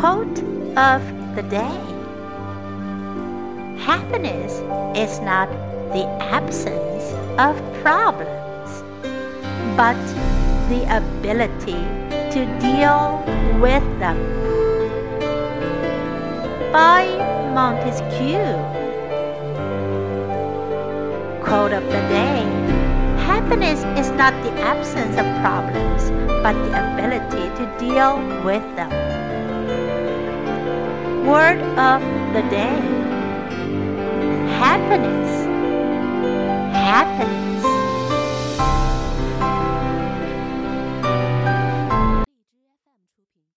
Quote of the day Happiness is not the absence of problems, but the ability to deal with them. By Montesquieu. Quote of the day Happiness is not the absence of problems, but the ability to deal with them. Word of the day happiness, happiness.